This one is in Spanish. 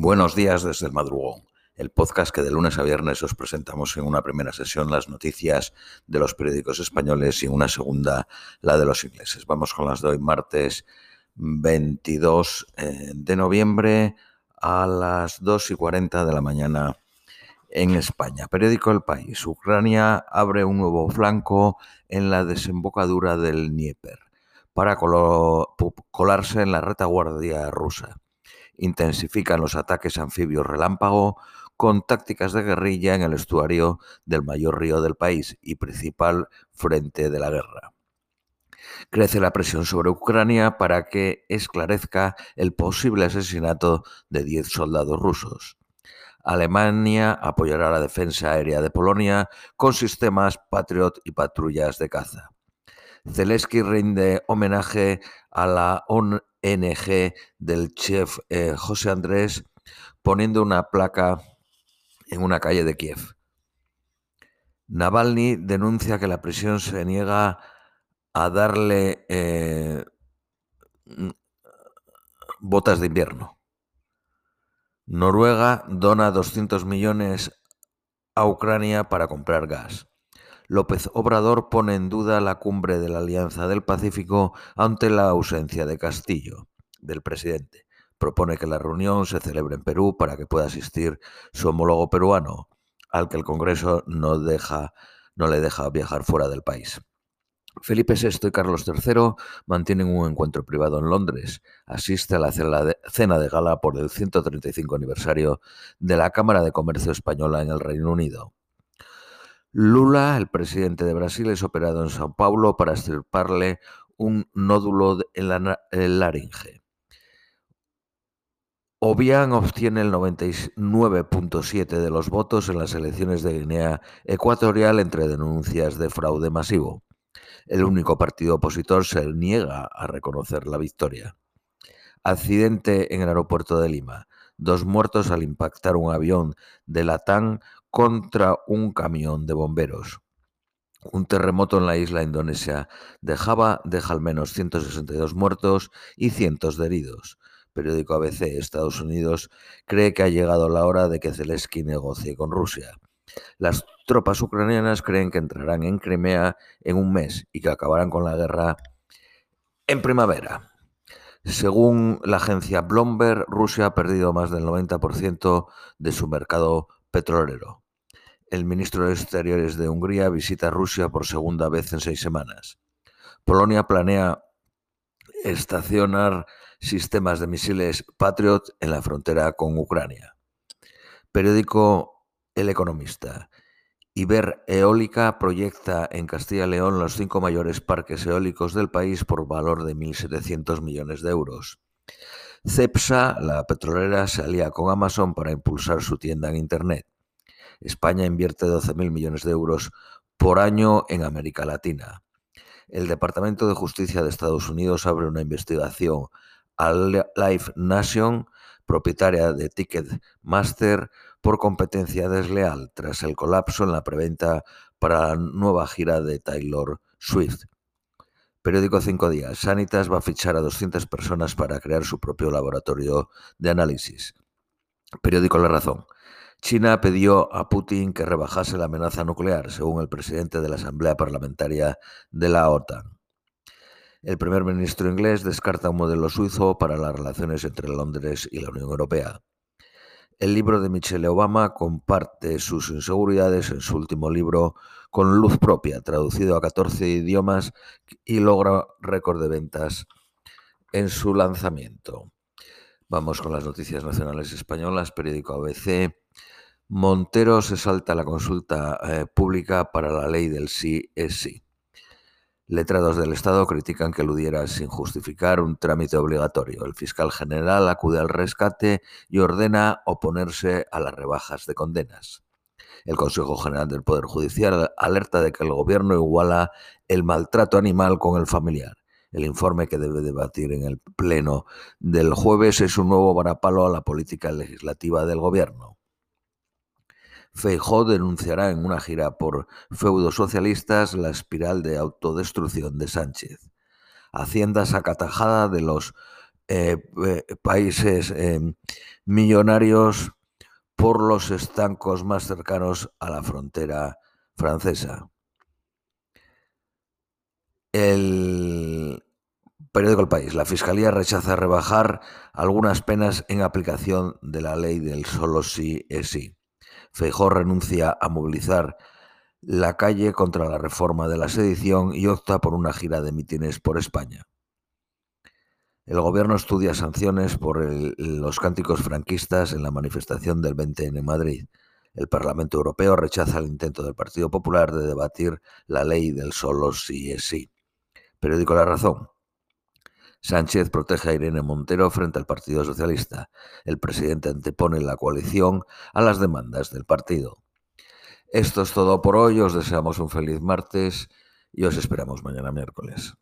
Buenos días desde el madrugón, el podcast que de lunes a viernes os presentamos en una primera sesión las noticias de los periódicos españoles y en una segunda la de los ingleses. Vamos con las de martes 22 eh, de noviembre a las 2 y 40 de la mañana en España. Periódico El País. Ucrania abre un nuevo flanco en la desembocadura del Dnieper para colarse en la retaguardia rusa intensifican los ataques anfibios relámpago con tácticas de guerrilla en el estuario del mayor río del país y principal frente de la guerra. Crece la presión sobre Ucrania para que esclarezca el posible asesinato de 10 soldados rusos. Alemania apoyará la defensa aérea de Polonia con sistemas Patriot y patrullas de caza. Zelensky rinde homenaje a la NG del chef eh, José Andrés poniendo una placa en una calle de Kiev. Navalny denuncia que la prisión se niega a darle eh, botas de invierno. Noruega dona 200 millones a Ucrania para comprar gas. López Obrador pone en duda la cumbre de la Alianza del Pacífico ante la ausencia de Castillo, del presidente. Propone que la reunión se celebre en Perú para que pueda asistir su homólogo peruano, al que el Congreso no, deja, no le deja viajar fuera del país. Felipe VI y Carlos III mantienen un encuentro privado en Londres. Asiste a la cena de gala por el 135 aniversario de la Cámara de Comercio Española en el Reino Unido. Lula, el presidente de Brasil, es operado en Sao Paulo para extirparle un nódulo en la laringe. Obiang obtiene el 99.7 de los votos en las elecciones de Guinea Ecuatorial entre denuncias de fraude masivo. El único partido opositor se niega a reconocer la victoria. Accidente en el aeropuerto de Lima. Dos muertos al impactar un avión de Latam contra un camión de bomberos. Un terremoto en la isla indonesia de Java deja al menos 162 muertos y cientos de heridos. Periódico ABC Estados Unidos cree que ha llegado la hora de que Zelensky negocie con Rusia. Las tropas ucranianas creen que entrarán en Crimea en un mes y que acabarán con la guerra en primavera. Según la agencia Bloomberg, Rusia ha perdido más del 90% de su mercado petrolero. El ministro de Exteriores de Hungría visita Rusia por segunda vez en seis semanas. Polonia planea estacionar sistemas de misiles Patriot en la frontera con Ucrania. Periódico El Economista. Iber Eólica proyecta en Castilla y León los cinco mayores parques eólicos del país por valor de 1.700 millones de euros. Cepsa, la petrolera, se alía con Amazon para impulsar su tienda en Internet. España invierte 12.000 millones de euros por año en América Latina. El Departamento de Justicia de Estados Unidos abre una investigación a Live Nation, propietaria de Ticketmaster, por competencia desleal tras el colapso en la preventa para la nueva gira de Taylor Swift. Periódico Cinco Días. Sanitas va a fichar a 200 personas para crear su propio laboratorio de análisis. Periódico La Razón. China pidió a Putin que rebajase la amenaza nuclear, según el presidente de la Asamblea Parlamentaria de la OTAN. El primer ministro inglés descarta un modelo suizo para las relaciones entre Londres y la Unión Europea. El libro de Michelle Obama comparte sus inseguridades en su último libro con luz propia, traducido a 14 idiomas y logra récord de ventas en su lanzamiento. Vamos con las noticias nacionales españolas, periódico ABC. Montero se salta la consulta eh, pública para la ley del sí es sí. Letrados del Estado critican que eludiera sin justificar un trámite obligatorio. El fiscal general acude al rescate y ordena oponerse a las rebajas de condenas. El Consejo General del Poder Judicial alerta de que el Gobierno iguala el maltrato animal con el familiar. El informe que debe debatir en el Pleno del jueves es un nuevo varapalo a la política legislativa del Gobierno. Feijó denunciará en una gira por feudos socialistas la espiral de autodestrucción de Sánchez. Hacienda sacatajada de los eh, eh, países em, millonarios por los estancos más cercanos a la frontera francesa. El periódico El País. La Fiscalía rechaza rebajar algunas penas en aplicación de la ley del solo sí es sí. Feijó renuncia a movilizar la calle contra la reforma de la sedición y opta por una gira de mítines por España. El gobierno estudia sanciones por los cánticos franquistas en la manifestación del 20 en Madrid. El Parlamento Europeo rechaza el intento del Partido Popular de debatir la ley del solo sí es sí. Periódico La Razón. Sánchez protege a Irene Montero frente al Partido Socialista. El presidente antepone la coalición a las demandas del partido. Esto es todo por hoy. Os deseamos un feliz martes y os esperamos mañana miércoles.